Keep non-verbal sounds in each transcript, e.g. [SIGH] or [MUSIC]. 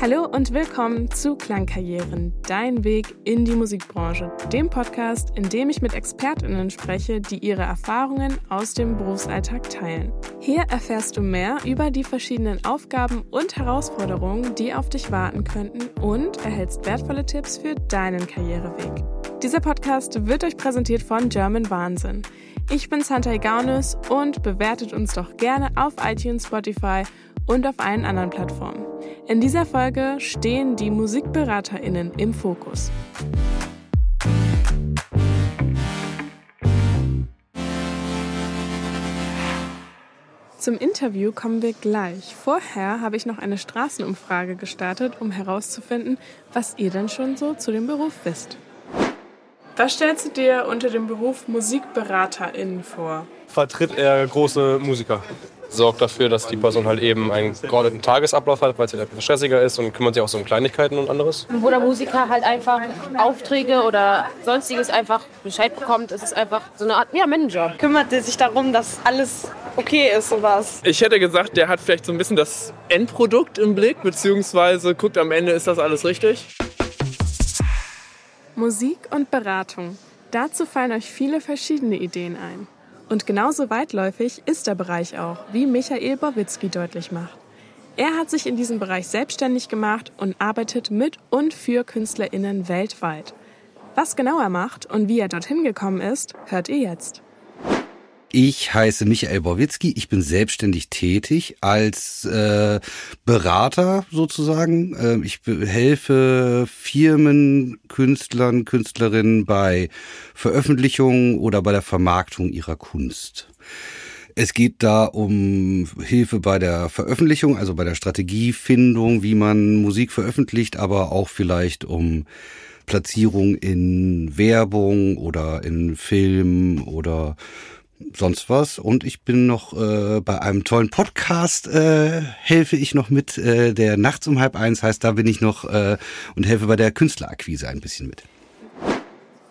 Hallo und willkommen zu Klangkarrieren, dein Weg in die Musikbranche, dem Podcast, in dem ich mit Expertinnen spreche, die ihre Erfahrungen aus dem Berufsalltag teilen. Hier erfährst du mehr über die verschiedenen Aufgaben und Herausforderungen, die auf dich warten könnten und erhältst wertvolle Tipps für deinen Karriereweg. Dieser Podcast wird euch präsentiert von German Wahnsinn. Ich bin Santa Gaunis und bewertet uns doch gerne auf iTunes, Spotify und auf allen anderen Plattformen. In dieser Folge stehen die MusikberaterInnen im Fokus. Zum Interview kommen wir gleich. Vorher habe ich noch eine Straßenumfrage gestartet, um herauszufinden, was ihr denn schon so zu dem Beruf wisst. Was stellst du dir unter dem Beruf MusikberaterInnen vor? Vertritt er große Musiker. Sorgt dafür, dass die Person halt eben einen geordneten Tagesablauf hat, weil es halt etwas stressiger ist und kümmert sich auch so um Kleinigkeiten und anderes. Wo der Musiker halt einfach Aufträge oder sonstiges einfach Bescheid bekommt. Es ist einfach so eine Art ja, Manager. Kümmert er sich darum, dass alles okay ist, sowas? Ich hätte gesagt, der hat vielleicht so ein bisschen das Endprodukt im Blick, beziehungsweise guckt am Ende, ist das alles richtig? Musik und Beratung. Dazu fallen euch viele verschiedene Ideen ein. Und genauso weitläufig ist der Bereich auch, wie Michael Bowitzki deutlich macht. Er hat sich in diesem Bereich selbstständig gemacht und arbeitet mit und für KünstlerInnen weltweit. Was genau er macht und wie er dorthin gekommen ist, hört ihr jetzt. Ich heiße Michael Borwitzki. Ich bin selbstständig tätig als äh, Berater sozusagen. Ähm, ich helfe Firmen, Künstlern, Künstlerinnen bei Veröffentlichungen oder bei der Vermarktung ihrer Kunst. Es geht da um Hilfe bei der Veröffentlichung, also bei der Strategiefindung, wie man Musik veröffentlicht, aber auch vielleicht um Platzierung in Werbung oder in Film oder sonst was. Und ich bin noch äh, bei einem tollen Podcast, äh, helfe ich noch mit, äh, der nachts um halb eins heißt, da bin ich noch äh, und helfe bei der Künstlerakquise ein bisschen mit.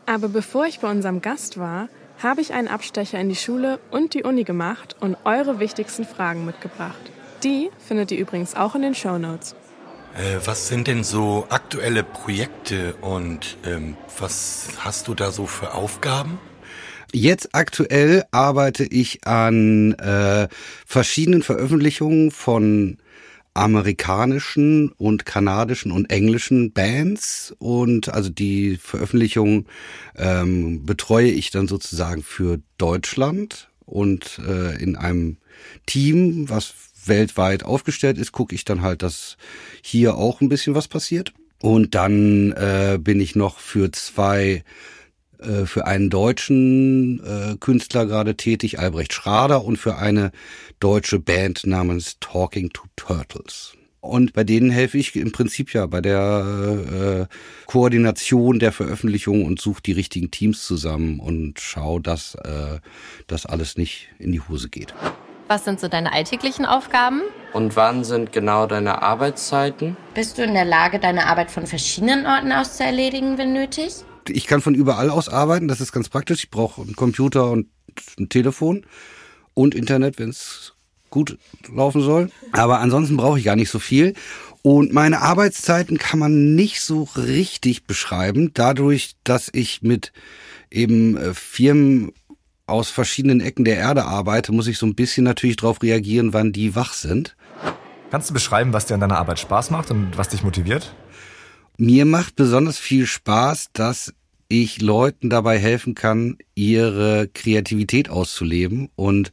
Aber bevor ich bei unserem Gast war, habe ich einen Abstecher in die Schule und die Uni gemacht und eure wichtigsten Fragen mitgebracht. Die findet ihr übrigens auch in den Show Notes. Äh, was sind denn so aktuelle Projekte und ähm, was hast du da so für Aufgaben? Jetzt aktuell arbeite ich an äh, verschiedenen Veröffentlichungen von amerikanischen und kanadischen und englischen Bands und also die Veröffentlichung ähm, betreue ich dann sozusagen für Deutschland und äh, in einem Team, was weltweit aufgestellt ist, gucke ich dann halt, dass hier auch ein bisschen was passiert. Und dann äh, bin ich noch für zwei äh, für einen deutschen äh, Künstler gerade tätig, Albrecht Schrader, und für eine deutsche Band namens Talking to Turtles. Und bei denen helfe ich im Prinzip ja bei der äh, Koordination der Veröffentlichung und suche die richtigen Teams zusammen und schaue, dass äh, das alles nicht in die Hose geht. Was sind so deine alltäglichen Aufgaben? Und wann sind genau deine Arbeitszeiten? Bist du in der Lage, deine Arbeit von verschiedenen Orten aus zu erledigen, wenn nötig? Ich kann von überall aus arbeiten, das ist ganz praktisch. Ich brauche einen Computer und ein Telefon und Internet, wenn es gut laufen soll. Aber ansonsten brauche ich gar nicht so viel. Und meine Arbeitszeiten kann man nicht so richtig beschreiben, dadurch, dass ich mit eben äh, Firmen aus verschiedenen Ecken der Erde arbeite, muss ich so ein bisschen natürlich darauf reagieren, wann die wach sind. Kannst du beschreiben, was dir an deiner Arbeit Spaß macht und was dich motiviert? Mir macht besonders viel Spaß, dass ich Leuten dabei helfen kann, ihre Kreativität auszuleben und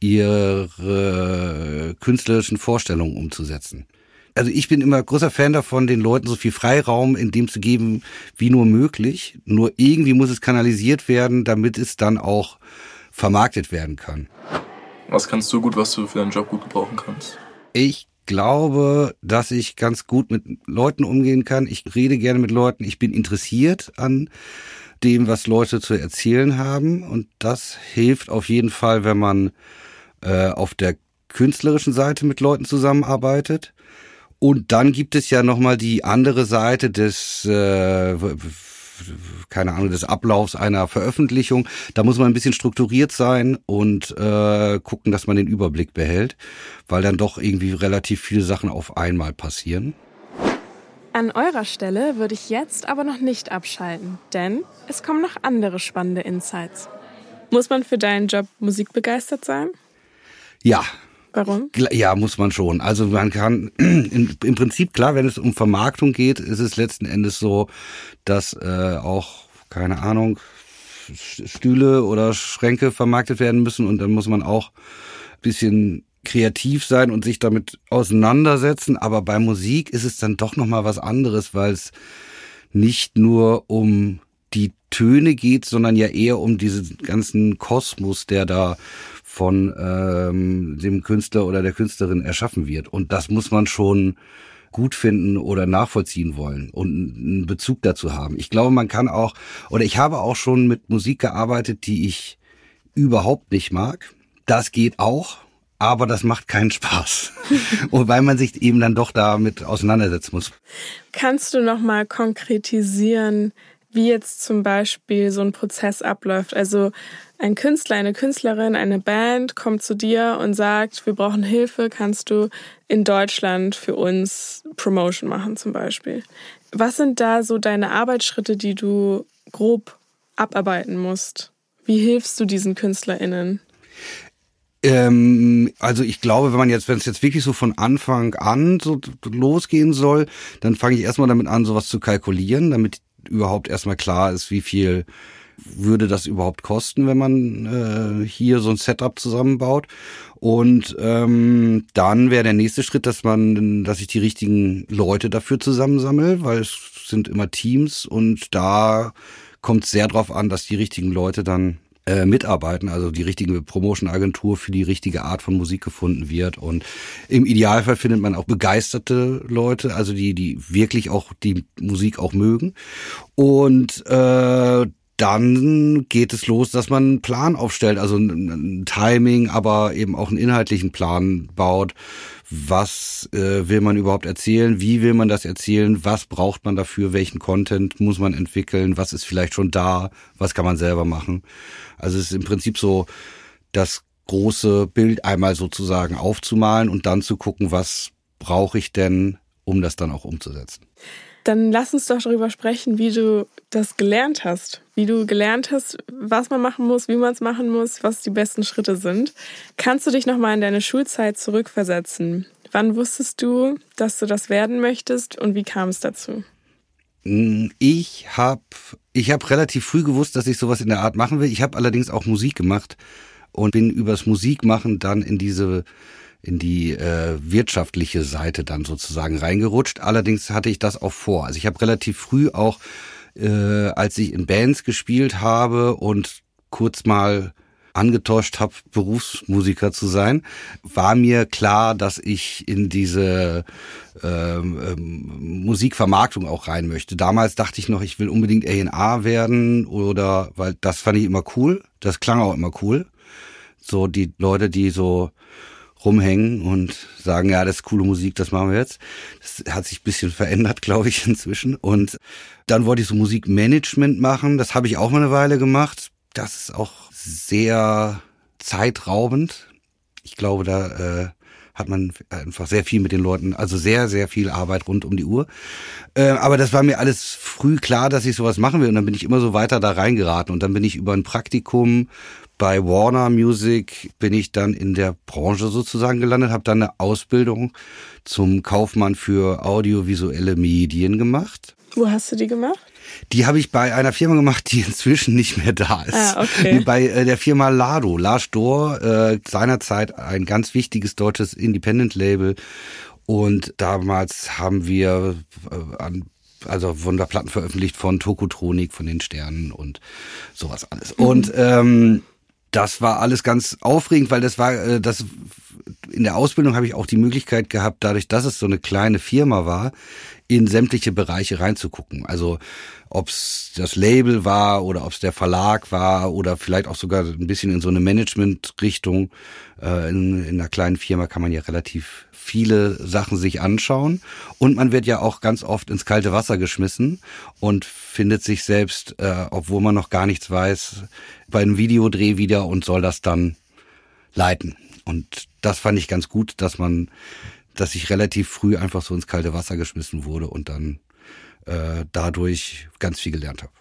ihre künstlerischen Vorstellungen umzusetzen. Also ich bin immer großer Fan davon, den Leuten so viel Freiraum in dem zu geben, wie nur möglich. Nur irgendwie muss es kanalisiert werden, damit es dann auch vermarktet werden kann. Was kannst du gut, was du für deinen Job gut gebrauchen kannst? Ich glaube, dass ich ganz gut mit Leuten umgehen kann. Ich rede gerne mit Leuten. Ich bin interessiert an dem, was Leute zu erzählen haben. Und das hilft auf jeden Fall, wenn man äh, auf der künstlerischen Seite mit Leuten zusammenarbeitet. Und dann gibt es ja nochmal die andere Seite des äh, keine Ahnung, des Ablaufs einer Veröffentlichung. Da muss man ein bisschen strukturiert sein und äh, gucken, dass man den Überblick behält, weil dann doch irgendwie relativ viele Sachen auf einmal passieren. An eurer Stelle würde ich jetzt aber noch nicht abschalten, denn es kommen noch andere spannende Insights. Muss man für deinen Job musikbegeistert sein? Ja. Warum? Ja, muss man schon. Also man kann [CLEARS THROAT] im Prinzip klar, wenn es um Vermarktung geht, ist es letzten Endes so, dass äh, auch keine Ahnung Stühle oder Schränke vermarktet werden müssen und dann muss man auch bisschen kreativ sein und sich damit auseinandersetzen. Aber bei Musik ist es dann doch noch mal was anderes, weil es nicht nur um die Töne geht, sondern ja eher um diesen ganzen Kosmos, der da von ähm, dem Künstler oder der Künstlerin erschaffen wird. Und das muss man schon gut finden oder nachvollziehen wollen und einen Bezug dazu haben. Ich glaube, man kann auch, oder ich habe auch schon mit Musik gearbeitet, die ich überhaupt nicht mag. Das geht auch aber das macht keinen [LAUGHS] Spaß. Und weil man sich eben dann doch damit auseinandersetzen muss. Kannst du noch mal konkretisieren, wie jetzt zum Beispiel so ein Prozess abläuft? Also ein Künstler, eine Künstlerin, eine Band kommt zu dir und sagt, wir brauchen Hilfe, kannst du in Deutschland für uns Promotion machen zum Beispiel. Was sind da so deine Arbeitsschritte, die du grob abarbeiten musst? Wie hilfst du diesen KünstlerInnen? Ähm, also ich glaube, wenn man jetzt, wenn es jetzt wirklich so von Anfang an so losgehen soll, dann fange ich erstmal damit an, sowas zu kalkulieren, damit überhaupt erstmal klar ist, wie viel würde das überhaupt kosten, wenn man äh, hier so ein Setup zusammenbaut. Und ähm, dann wäre der nächste Schritt, dass man, dass ich die richtigen Leute dafür zusammensammle, weil es sind immer Teams und da kommt sehr drauf an, dass die richtigen Leute dann äh, mitarbeiten, also die richtige Promotion-Agentur für die richtige Art von Musik gefunden wird. Und im Idealfall findet man auch begeisterte Leute, also die, die wirklich auch die Musik auch mögen. Und äh, dann geht es los, dass man einen Plan aufstellt, also ein, Timing, aber eben auch einen inhaltlichen Plan baut. Was äh, will man überhaupt erzählen? Wie will man das erzählen? Was braucht man dafür? Welchen Content muss man entwickeln? Was ist vielleicht schon da? Was kann man selber machen? Also es ist im Prinzip so, das große Bild einmal sozusagen aufzumalen und dann zu gucken, was brauche ich denn, um das dann auch umzusetzen. Dann lass uns doch darüber sprechen, wie du das gelernt hast. Wie du gelernt hast, was man machen muss, wie man es machen muss, was die besten Schritte sind. Kannst du dich nochmal in deine Schulzeit zurückversetzen? Wann wusstest du, dass du das werden möchtest und wie kam es dazu? Mm, ich habe ich hab relativ früh gewusst, dass ich sowas in der Art machen will. Ich habe allerdings auch Musik gemacht und bin übers Musikmachen dann in diese in die äh, wirtschaftliche Seite dann sozusagen reingerutscht. Allerdings hatte ich das auch vor. Also ich habe relativ früh auch, äh, als ich in Bands gespielt habe und kurz mal angetäuscht habe, Berufsmusiker zu sein, war mir klar, dass ich in diese ähm, ähm, Musikvermarktung auch rein möchte. Damals dachte ich noch, ich will unbedingt A&A werden oder, weil das fand ich immer cool. Das klang auch immer cool. So die Leute, die so rumhängen und sagen, ja, das ist coole Musik, das machen wir jetzt. Das hat sich bisschen verändert, [LAUGHS] glaube ich, inzwischen. Und dann wollte ich so Musikmanagement machen. Das habe ich auch mal eine Weile gemacht. Das ist auch sehr zeitraubend. Ich glaube, da äh, hat man einfach sehr viel mit den Leuten, also sehr, sehr viel Arbeit rund um die Uhr. Äh, aber das war mir alles früh klar, dass ich sowas machen will. Und dann bin ich immer so weiter da reingeraten. Und dann bin ich über ein Praktikum bei Warner Music bin ich dann in der Branche sozusagen gelandet, habe dann eine Ausbildung zum Kaufmann für audiovisuelle Medien gemacht. Wo hast du die gemacht? Die habe ich bei einer Firma gemacht, die [LAUGHS] inzwischen nicht mehr da ist. Ah, okay. Bei äh, der Firma Lado. Lars Dor, äh, seinerzeit ein ganz wichtiges deutsches Independent-Label. Und damals haben wir äh, an also Wunderplatten veröffentlicht von Tokotronik, von den Sternen und sowas alles. Mhm. Und ähm, das war alles ganz aufregend, weil das war, äh, das in der Ausbildung habe ich auch die Möglichkeit gehabt, dadurch, dass es so eine kleine Firma war, in sämtliche Bereiche reinzugucken. Also ob es das Label war oder ob es der Verlag war oder vielleicht auch sogar ein bisschen in so eine Management-Richtung. Äh, in, in einer kleinen Firma kann man ja relativ viele Sachen sich anschauen und man wird ja auch ganz oft ins kalte Wasser geschmissen und findet sich selbst, äh, obwohl man noch gar nichts weiß, bei einem Videodreh wieder und soll das dann leiten. Und das fand ich ganz gut, dass man, dass ich relativ früh einfach so ins kalte Wasser geschmissen wurde und dann äh, dadurch ganz viel gelernt habe.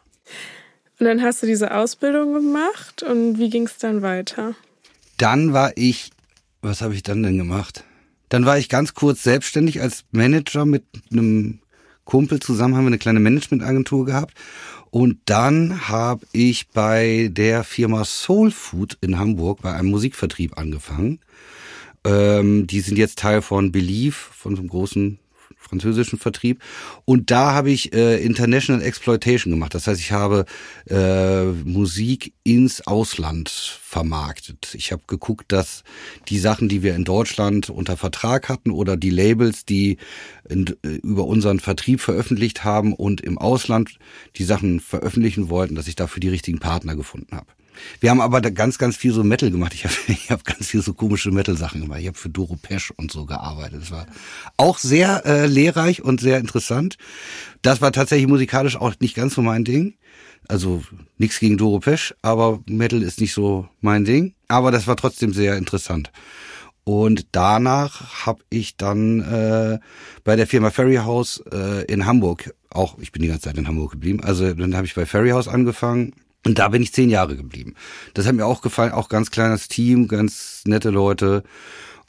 Und dann hast du diese Ausbildung gemacht und wie ging es dann weiter? Dann war ich, was habe ich dann denn gemacht? Dann war ich ganz kurz selbstständig als Manager mit einem Kumpel zusammen, haben wir eine kleine Managementagentur gehabt. Und dann habe ich bei der Firma Soul Food in Hamburg bei einem Musikvertrieb angefangen. Ähm, die sind jetzt Teil von Believe, von so einem großen französischen Vertrieb. Und da habe ich äh, International Exploitation gemacht. Das heißt, ich habe äh, Musik ins Ausland vermarktet. Ich habe geguckt, dass die Sachen, die wir in Deutschland unter Vertrag hatten oder die Labels, die in, äh, über unseren Vertrieb veröffentlicht haben und im Ausland die Sachen veröffentlichen wollten, dass ich dafür die richtigen Partner gefunden habe. Wir haben aber ganz, ganz viel so Metal gemacht. Ich habe [LAUGHS] ich hab ganz viel so komische Metal-Sachen gemacht. Ich habe für Doro Pesch und so gearbeitet. Das war auch sehr äh, lehrreich und sehr interessant. Das war tatsächlich musikalisch auch nicht ganz so mein Ding. Also nichts gegen Doro Pesch, aber Metal ist nicht so mein Ding. Aber das war trotzdem sehr interessant. Und danach habe ich dann äh, bei der Firma Ferry House äh, in Hamburg, auch ich bin die ganze Zeit in Hamburg geblieben, also dann habe ich bei Ferry House angefangen und da bin ich zehn Jahre geblieben. Das hat mir auch gefallen, auch ganz kleines Team, ganz nette Leute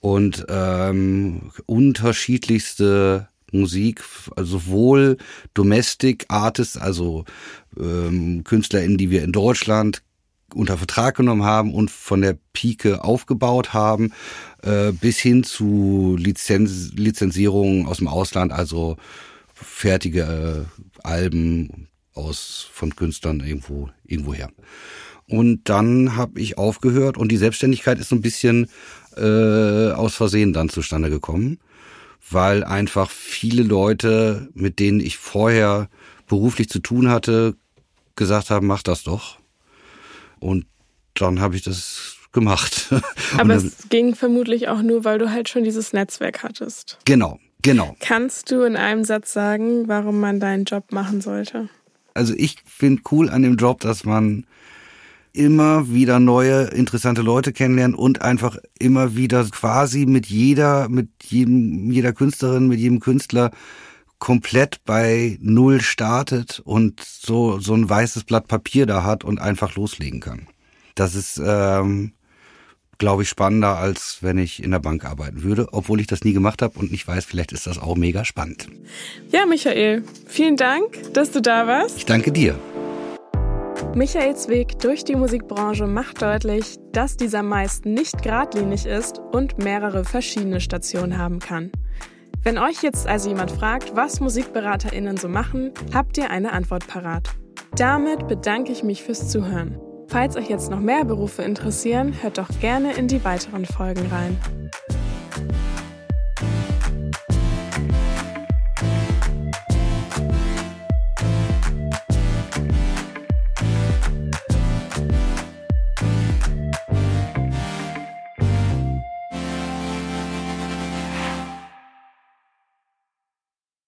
und ähm, unterschiedlichste Musik, also sowohl Domestic Artists, also ähm, KünstlerInnen, die wir in Deutschland unter Vertrag genommen haben und von der Pike aufgebaut haben, äh, bis hin zu Lizenz Lizenzierungen aus dem Ausland, also fertige äh, Alben, aus von Künstlern irgendwo irgendwo her. Und dann habe ich aufgehört und die Selbstständigkeit ist so ein bisschen äh, aus Versehen dann zustande gekommen, weil einfach viele Leute, mit denen ich vorher beruflich zu tun hatte, gesagt haben, mach das doch. Und dann habe ich das gemacht. [LAUGHS] Aber es ging vermutlich auch nur, weil du halt schon dieses Netzwerk hattest. Genau, genau. Kannst du in einem Satz sagen, warum man deinen Job machen sollte? Also ich finde cool an dem Job, dass man immer wieder neue interessante Leute kennenlernt und einfach immer wieder quasi mit jeder, mit jedem, jeder Künstlerin, mit jedem Künstler komplett bei Null startet und so, so ein weißes Blatt Papier da hat und einfach loslegen kann. Das ist, ähm, glaube ich, spannender, als wenn ich in der Bank arbeiten würde, obwohl ich das nie gemacht habe und nicht weiß, vielleicht ist das auch mega spannend. Ja, Michael, vielen Dank, dass du da warst. Ich danke dir. Michaels Weg durch die Musikbranche macht deutlich, dass dieser meist nicht geradlinig ist und mehrere verschiedene Stationen haben kann. Wenn euch jetzt also jemand fragt, was MusikberaterInnen so machen, habt ihr eine Antwort parat. Damit bedanke ich mich fürs Zuhören. Falls euch jetzt noch mehr Berufe interessieren, hört doch gerne in die weiteren Folgen rein.